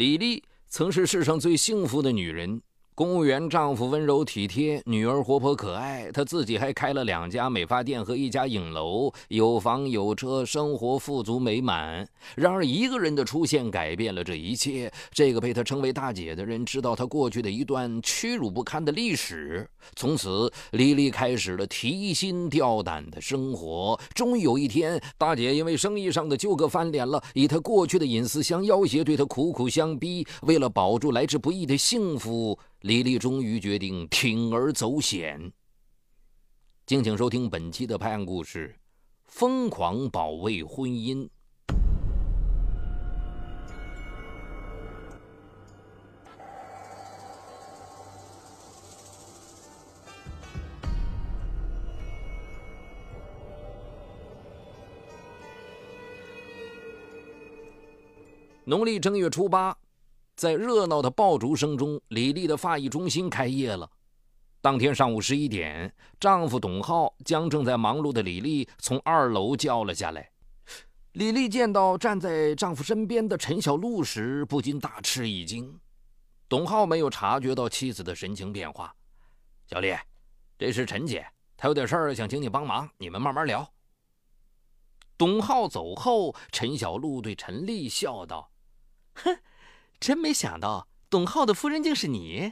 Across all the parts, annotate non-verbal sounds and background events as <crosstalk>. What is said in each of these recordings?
李丽曾是世上最幸福的女人。公务员丈夫温柔体贴，女儿活泼可爱，她自己还开了两家美发店和一家影楼，有房有车，生活富足美满。然而，一个人的出现改变了这一切。这个被她称为大姐的人，知道她过去的一段屈辱不堪的历史。从此，李丽开始了提心吊胆的生活。终于有一天，大姐因为生意上的纠葛翻脸了，以她过去的隐私相要挟，对她苦苦相逼。为了保住来之不易的幸福。李丽终于决定铤而走险。敬请收听本期的拍案故事：疯狂保卫婚姻。农历正月初八。在热闹的爆竹声中，李丽的发艺中心开业了。当天上午十一点，丈夫董浩将正在忙碌的李丽从二楼叫了下来。李丽见到站在丈夫身边的陈小璐时，不禁大吃一惊。董浩没有察觉到妻子的神情变化。小丽，这是陈姐，她有点事儿想请你帮忙，你们慢慢聊。董浩走后，陈小璐对陈丽笑道：“哼。”真没想到，董浩的夫人竟是你，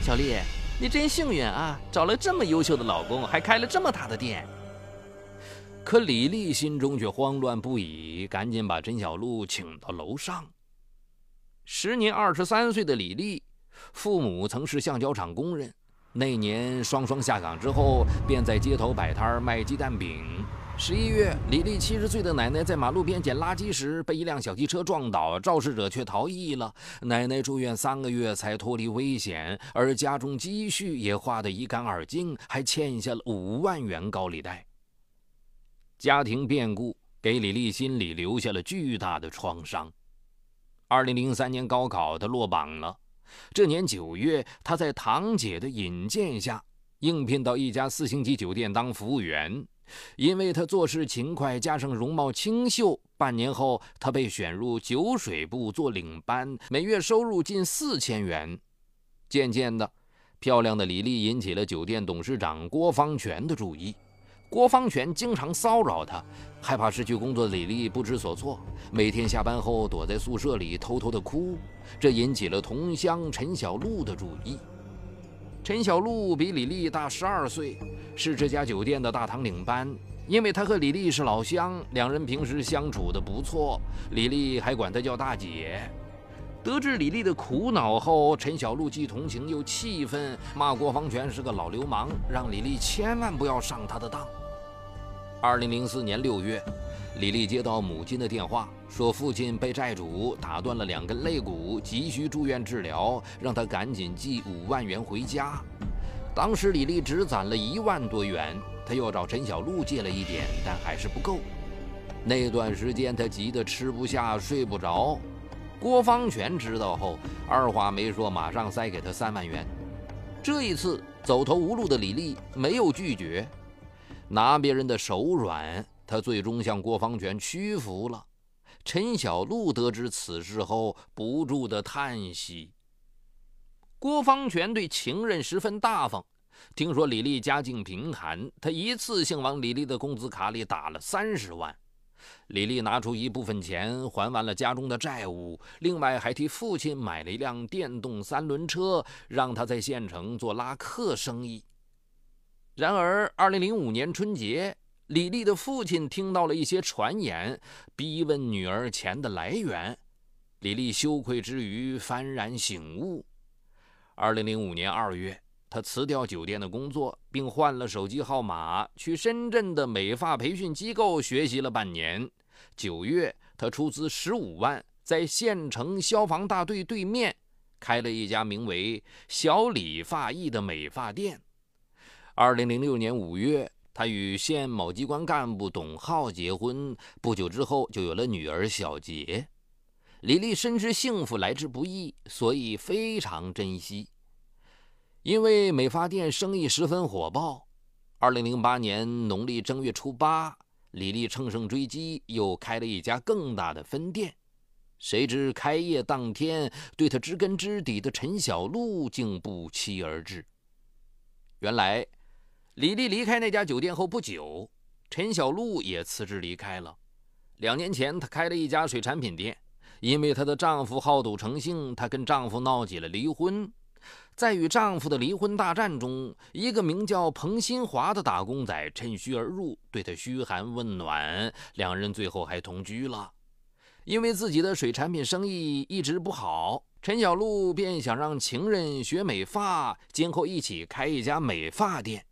小丽，你真幸运啊，找了这么优秀的老公，还开了这么大的店。可李丽心中却慌乱不已，赶紧把陈小璐请到楼上。时年二十三岁的李丽，父母曾是橡胶厂工人，那年双双下岗之后，便在街头摆摊卖鸡蛋饼。十一月，李丽七十岁的奶奶在马路边捡垃圾时被一辆小汽车撞倒，肇事者却逃逸了。奶奶住院三个月才脱离危险，而家中积蓄也花得一干二净，还欠下了五万元高利贷。家庭变故给李丽心里留下了巨大的创伤。二零零三年高考，她落榜了。这年九月，她在堂姐的引荐下应聘到一家四星级酒店当服务员。因为他做事勤快，加上容貌清秀，半年后他被选入酒水部做领班，每月收入近四千元。渐渐的，漂亮的李丽引起了酒店董事长郭方全的注意。郭方全经常骚扰她，害怕失去工作李丽不知所措，每天下班后躲在宿舍里偷偷的哭，这引起了同乡陈小璐的注意。陈小璐比李丽大十二岁，是这家酒店的大堂领班。因为她和李丽是老乡，两人平时相处的不错。李丽还管她叫大姐。得知李丽的苦恼后，陈小璐既同情又气愤，骂郭方全是个老流氓，让李丽千万不要上他的当。二零零四年六月。李丽接到母亲的电话，说父亲被债主打断了两根肋骨，急需住院治疗，让她赶紧寄五万元回家。当时李丽只攒了一万多元，她又找陈小璐借了一点，但还是不够。那段时间她急得吃不下、睡不着。郭方全知道后，二话没说，马上塞给她三万元。这一次走投无路的李丽没有拒绝，拿别人的手软。他最终向郭方权屈服了。陈小璐得知此事后，不住的叹息。郭方权对情人十分大方，听说李丽家境贫寒，他一次性往李丽的工资卡里打了三十万。李丽拿出一部分钱还完了家中的债务，另外还替父亲买了一辆电动三轮车，让他在县城做拉客生意。然而，二零零五年春节。李丽的父亲听到了一些传言，逼问女儿钱的来源。李丽羞愧之余幡然醒悟。二零零五年二月，她辞掉酒店的工作，并换了手机号码，去深圳的美发培训机构学习了半年。九月，她出资十五万，在县城消防大队对面开了一家名为“小李发艺”的美发店。二零零六年五月。他与县某机关干部董浩结婚不久之后，就有了女儿小杰。李丽深知幸福来之不易，所以非常珍惜。因为美发店生意十分火爆，二零零八年农历正月初八，李丽乘胜追击，又开了一家更大的分店。谁知开业当天，对他知根知底的陈小璐竟不期而至。原来，李丽离开那家酒店后不久，陈小璐也辞职离开了。两年前，她开了一家水产品店。因为她的丈夫好赌成性，她跟丈夫闹起了离婚。在与丈夫的离婚大战中，一个名叫彭新华的打工仔趁虚而入，对她嘘寒问暖，两人最后还同居了。因为自己的水产品生意一直不好，陈小璐便想让情人学美发，今后一起开一家美发店。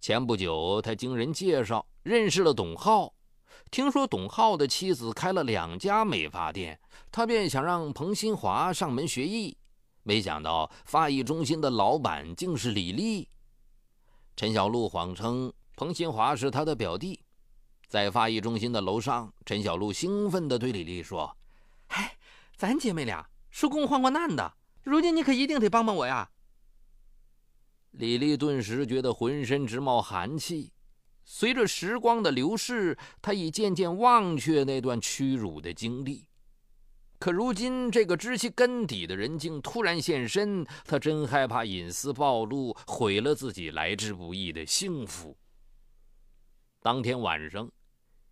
前不久，他经人介绍认识了董浩。听说董浩的妻子开了两家美发店，他便想让彭新华上门学艺。没想到发艺中心的老板竟是李丽。陈小璐谎称彭新华是他的表弟。在发艺中心的楼上，陈小璐兴奋地对李丽说：“嗨，咱姐妹俩是共患过难的，如今你可一定得帮帮我呀！”李丽顿时觉得浑身直冒寒气。随着时光的流逝，她已渐渐忘却那段屈辱的经历。可如今，这个知其根底的人竟突然现身，她真害怕隐私暴露，毁了自己来之不易的幸福。当天晚上，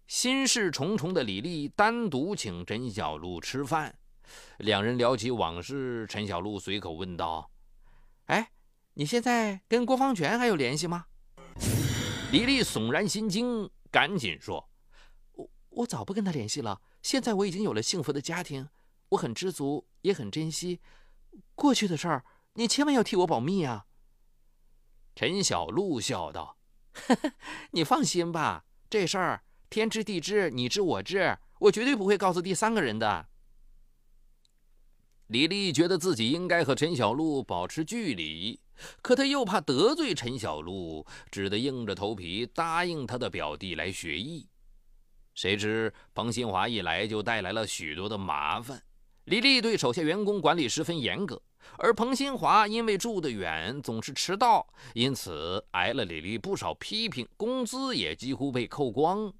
心事重重的李丽单独请陈小璐吃饭，两人聊起往事。陈小璐随口问道：“哎，你现在跟郭方全还有联系吗？” <sighs> 李丽悚然心惊，赶紧说：“我我早不跟他联系了。现在我已经有了幸福的家庭，我很知足，也很珍惜。过去的事儿，你千万要替我保密啊。”陈小璐笑道：“ <laughs> 你放心吧，这事儿天知地知，你知我知，我绝对不会告诉第三个人的。”李丽觉得自己应该和陈小璐保持距离。可他又怕得罪陈小璐，只得硬着头皮答应他的表弟来学艺。谁知彭新华一来就带来了许多的麻烦。李丽对手下员工管理十分严格，而彭新华因为住得远，总是迟到，因此挨了李丽不少批评，工资也几乎被扣光。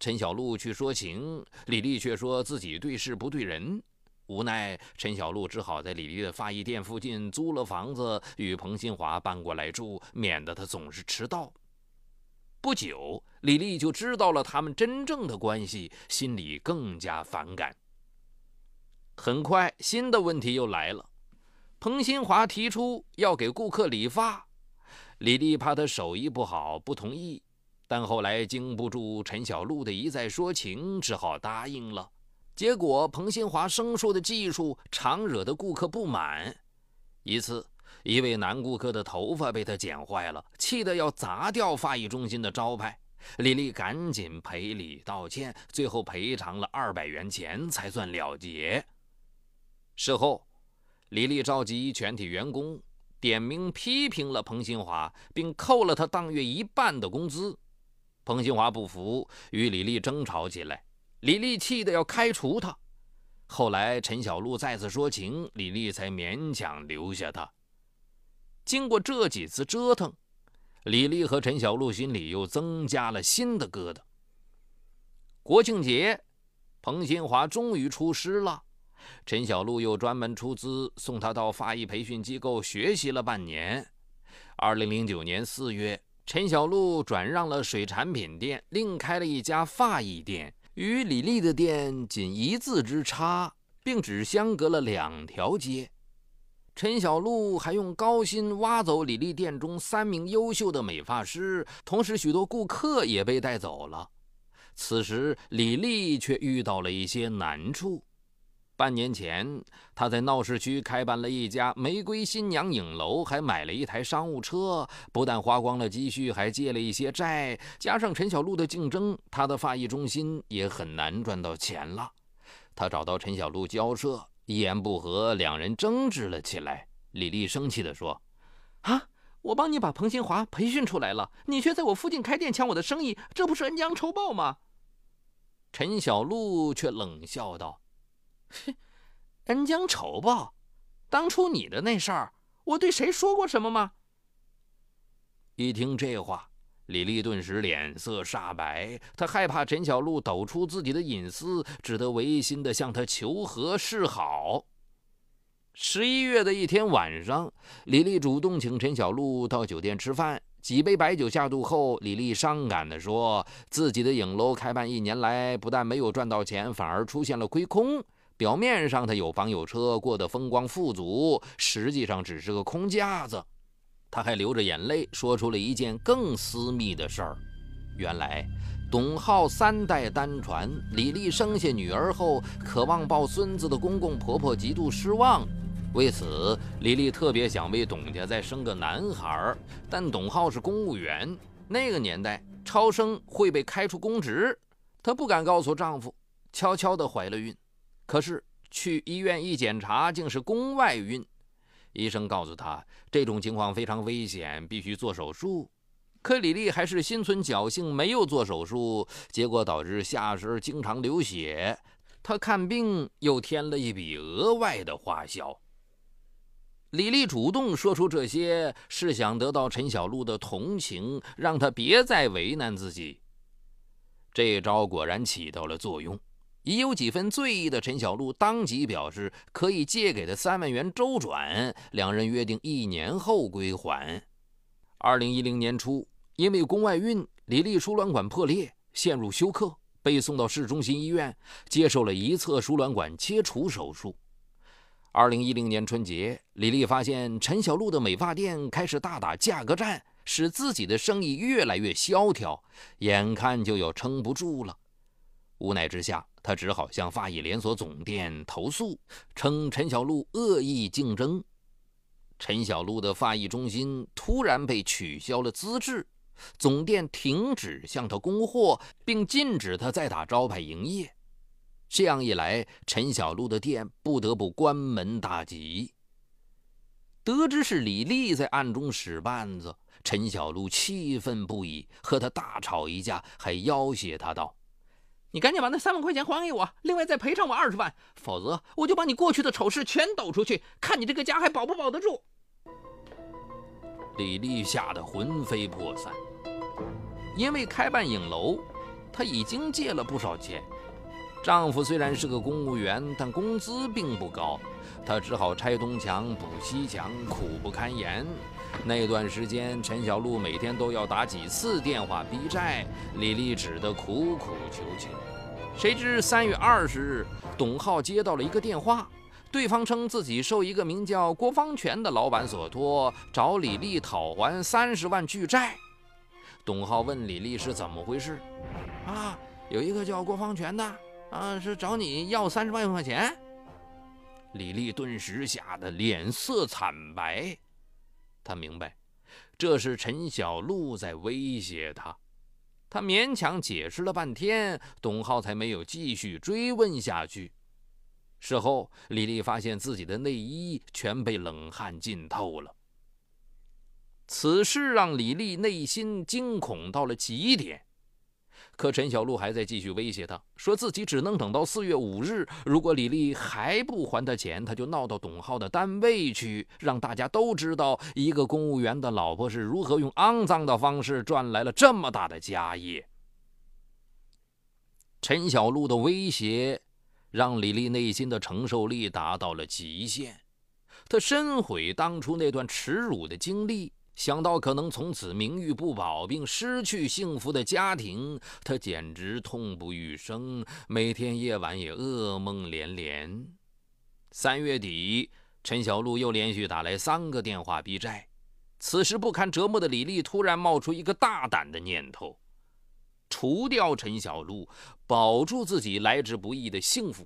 陈小璐去说情，李丽却说自己对事不对人。无奈，陈小璐只好在李丽的发艺店附近租了房子，与彭新华搬过来住，免得他总是迟到。不久，李丽就知道了他们真正的关系，心里更加反感。很快，新的问题又来了。彭新华提出要给顾客理发，李丽怕他手艺不好，不同意。但后来经不住陈小璐的一再说情，只好答应了。结果，彭新华生疏的技术常惹得顾客不满。一次，一位男顾客的头发被他剪坏了，气得要砸掉发艺中心的招牌。李丽赶紧赔礼道歉，最后赔偿了二百元钱才算了结。事后，李丽召集全体员工，点名批评了彭新华，并扣了他当月一半的工资。彭新华不服，与李丽争吵起来。李丽气得要开除他，后来陈小璐再次说情，李丽才勉强留下他。经过这几次折腾，李丽和陈小璐心里又增加了新的疙瘩。国庆节，彭新华终于出师了，陈小璐又专门出资送他到发艺培训机构学习了半年。二零零九年四月，陈小璐转让了水产品店，另开了一家发艺店。与李丽的店仅一字之差，并只相隔了两条街。陈小璐还用高薪挖走李丽店中三名优秀的美发师，同时许多顾客也被带走了。此时，李丽却遇到了一些难处。半年前，他在闹市区开办了一家玫瑰新娘影楼，还买了一台商务车。不但花光了积蓄，还借了一些债。加上陈小璐的竞争，他的发艺中心也很难赚到钱了。他找到陈小璐交涉，一言不合，两人争执了起来。李丽生气地说：“啊，我帮你把彭新华培训出来了，你却在我附近开店抢我的生意，这不是恩将仇报吗？”陈小璐却冷笑道。<laughs> 恩将仇报，当初你的那事儿，我对谁说过什么吗？一听这话，李丽顿时脸色煞白，她害怕陈小璐抖出自己的隐私，只得违心地向他求和示好。十一月的一天晚上，李丽主动请陈小璐到酒店吃饭。几杯白酒下肚后，李丽伤感地说：“自己的影楼开办一年来，不但没有赚到钱，反而出现了亏空。表面上他有房有车，过得风光富足，实际上只是个空架子。”他还流着眼泪说出了一件更私密的事儿：原来，董浩三代单传，李丽生下女儿后，渴望抱孙子的公公婆婆极度失望。为此，李丽特别想为董家再生个男孩，但董浩是公务员，那个年代超生会被开除公职，她不敢告诉丈夫，悄悄地怀了孕。可是去医院一检查，竟是宫外孕。医生告诉他，这种情况非常危险，必须做手术。可李丽还是心存侥幸，没有做手术，结果导致下身经常流血。她看病又添了一笔额外的花销。李丽主动说出这些，是想得到陈小璐的同情，让她别再为难自己。这招果然起到了作用。已有几分醉意的陈小璐当即表示可以借给他三万元周转，两人约定一年后归还。二零一零年初，因为宫外孕，李丽输卵管破裂，陷入休克，被送到市中心医院接受了一侧输卵管切除手术。二零一零年春节，李丽发现陈小璐的美发店开始大打价格战，使自己的生意越来越萧条，眼看就要撑不住了。无奈之下，他只好向发艺连锁总店投诉，称陈小璐恶意竞争。陈小璐的发艺中心突然被取消了资质，总店停止向他供货，并禁止他再打招牌营业。这样一来，陈小璐的店不得不关门大吉。得知是李丽在暗中使绊子，陈小璐气愤不已，和他大吵一架，还要挟他道：“你赶紧把那三万块钱还给我，另外再赔偿我二十万，否则我就把你过去的丑事全抖出去，看你这个家还保不保得住。”李丽吓得魂飞魄散，因为开办影楼，她已经借了不少钱。丈夫虽然是个公务员，但工资并不高，她只好拆东墙补西墙，苦不堪言。那段时间，陈小璐每天都要打几次电话逼债，李丽只得苦苦求情。谁知三月二十日，董浩接到了一个电话，对方称自己受一个名叫郭方全的老板所托，找李丽讨还三十万巨债。董浩问李丽是怎么回事？啊，有一个叫郭方全的。啊，是找你要三十万块钱。李丽顿时吓得脸色惨白，他明白这是陈小璐在威胁他。他勉强解释了半天，董浩才没有继续追问下去。事后，李丽发现自己的内衣全被冷汗浸透了。此事让李丽内心惊恐到了极点。可陈小璐还在继续威胁他，说自己只能等到四月五日。如果李丽还不还他钱，他就闹到董浩的单位去，让大家都知道一个公务员的老婆是如何用肮脏的方式赚来了这么大的家业。陈小璐的威胁让李丽内心的承受力达到了极限，她深悔当初那段耻辱的经历。想到可能从此名誉不保，并失去幸福的家庭，他简直痛不欲生，每天夜晚也噩梦连连。三月底，陈小璐又连续打来三个电话逼债。此时不堪折磨的李丽突然冒出一个大胆的念头：除掉陈小璐，保住自己来之不易的幸福。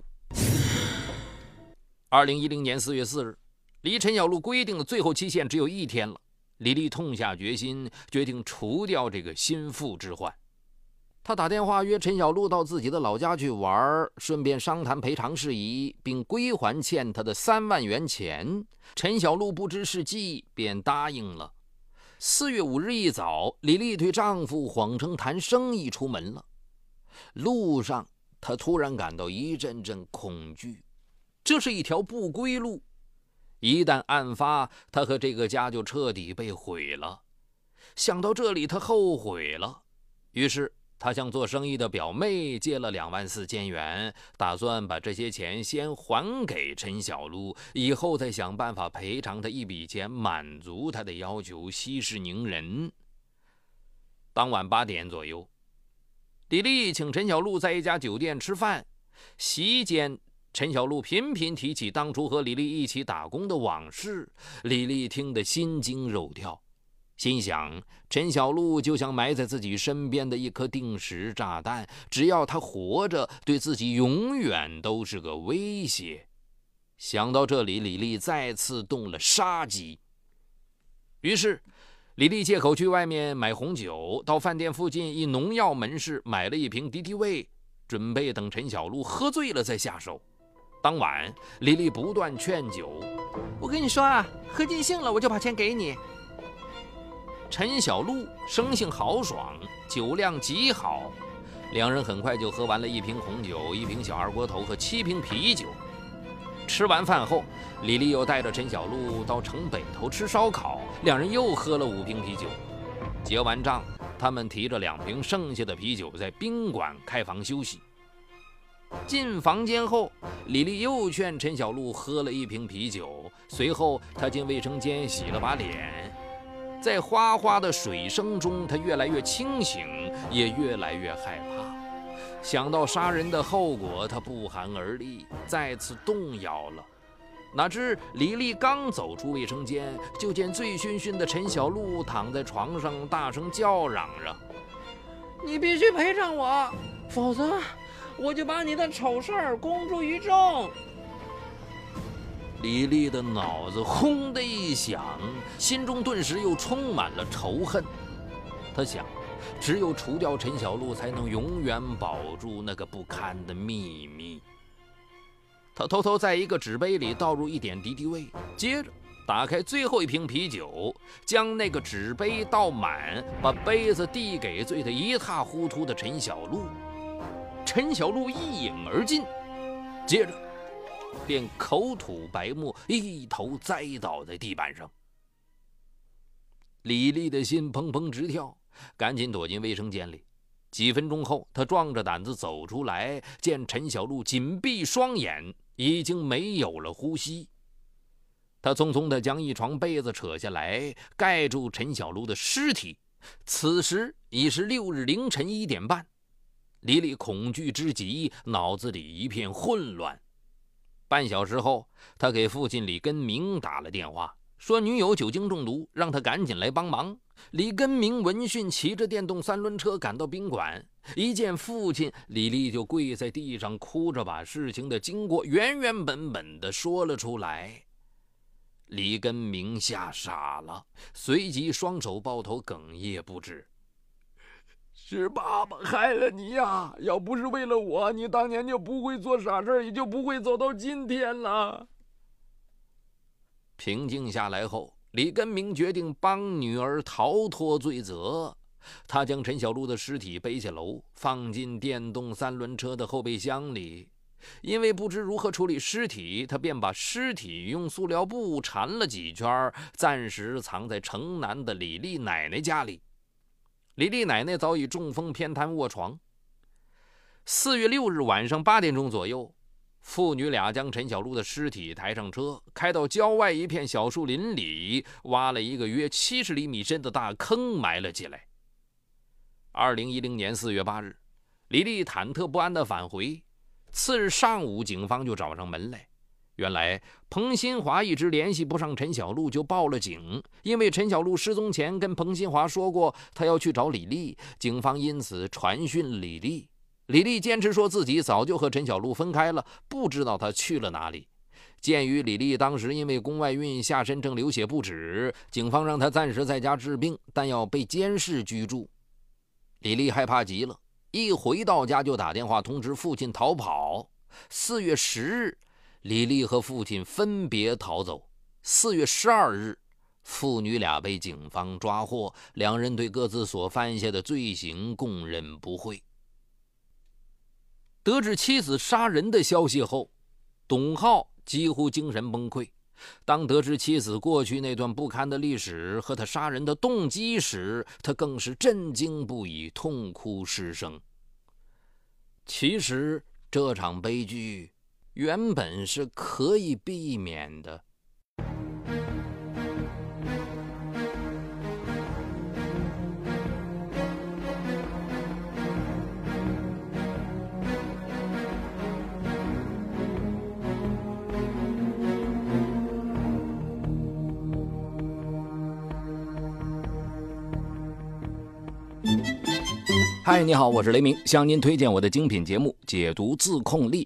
二零一零年四月四日，离陈小璐规定的最后期限只有一天了。李丽痛下决心，决定除掉这个心腹之患。他打电话约陈小璐到自己的老家去玩，顺便商谈赔偿事宜，并归还欠他的三万元钱。陈小璐不知是计，便答应了。四月五日一早，李丽对丈夫谎称谈生意出门了。路上，她突然感到一阵阵恐惧，这是一条不归路。一旦案发，他和这个家就彻底被毁了。想到这里，他后悔了，于是他向做生意的表妹借了两万四千元，打算把这些钱先还给陈小璐，以后再想办法赔偿他一笔钱，满足他的要求，息事宁人。当晚八点左右，李丽请陈小璐在一家酒店吃饭，席间。陈小璐频频提起当初和李丽一起打工的往事，李丽听得心惊肉跳，心想：陈小璐就像埋在自己身边的一颗定时炸弹，只要她活着，对自己永远都是个威胁。想到这里，李丽再次动了杀机。于是，李丽借口去外面买红酒，到饭店附近一农药门市买了一瓶敌敌畏，准备等陈小璐喝醉了再下手。当晚，李丽不断劝酒：“我跟你说啊，喝尽兴了我就把钱给你。”陈小璐生性豪爽，酒量极好，两人很快就喝完了一瓶红酒、一瓶小二锅头和七瓶啤酒。吃完饭后，李丽又带着陈小璐到城北头吃烧烤，两人又喝了五瓶啤酒。结完账，他们提着两瓶剩下的啤酒在宾馆开房休息。进房间后，李丽又劝陈小璐喝了一瓶啤酒。随后，她进卫生间洗了把脸，在哗哗的水声中，她越来越清醒，也越来越害怕。想到杀人的后果，她不寒而栗，再次动摇了。哪知李丽刚走出卫生间，就见醉醺醺的陈小璐躺在床上，大声叫嚷着：“你必须赔偿我，否则……”我就把你的丑事儿公诸于众。李丽的脑子轰的一响，心中顿时又充满了仇恨。他想，只有除掉陈小璐，才能永远保住那个不堪的秘密。他偷偷在一个纸杯里倒入一点敌敌畏，接着打开最后一瓶啤酒，将那个纸杯倒满，把杯子递给醉得一塌糊涂的陈小璐。陈小璐一饮而尽，接着便口吐白沫，一头栽倒在地板上。李丽的心砰砰直跳，赶紧躲进卫生间里。几分钟后，她壮着胆子走出来，见陈小璐紧闭双眼，已经没有了呼吸。她匆匆地将一床被子扯下来，盖住陈小璐的尸体。此时已是六日凌晨一点半。李丽恐惧之极，脑子里一片混乱。半小时后，他给父亲李根明打了电话，说女友酒精中毒，让他赶紧来帮忙。李根明闻讯，骑着电动三轮车赶到宾馆，一见父亲，李丽就跪在地上，哭着把事情的经过原原本本的说了出来。李根明吓傻了，随即双手抱头，哽咽不止。是爸爸害了你呀！要不是为了我，你当年就不会做傻事也就不会走到今天了。平静下来后，李根明决定帮女儿逃脱罪责。他将陈小璐的尸体背下楼，放进电动三轮车的后备箱里。因为不知如何处理尸体，他便把尸体用塑料布缠了几圈，暂时藏在城南的李丽奶奶家里。李丽奶奶早已中风偏瘫卧床。四月六日晚上八点钟左右，父女俩将陈小璐的尸体抬上车，开到郊外一片小树林里，挖了一个约七十厘米深的大坑埋了起来。二零一零年四月八日，李丽忐忑不安地返回。次日上午，警方就找上门来。原来彭新华一直联系不上陈小璐，就报了警。因为陈小璐失踪前跟彭新华说过，他要去找李丽，警方因此传讯李丽。李丽坚持说自己早就和陈小璐分开了，不知道他去了哪里。鉴于李丽当时因为宫外孕下身正流血不止，警方让她暂时在家治病，但要被监视居住。李丽害怕极了，一回到家就打电话通知父亲逃跑。四月十日。李丽和父亲分别逃走。四月十二日，父女俩被警方抓获，两人对各自所犯下的罪行供认不讳。得知妻子杀人的消息后，董浩几乎精神崩溃，当得知妻子过去那段不堪的历史和他杀人的动机时，他更是震惊不已，痛哭失声。其实这场悲剧原本是可以避免的。嗨，你好，我是雷鸣，向您推荐我的精品节目《解读自控力》。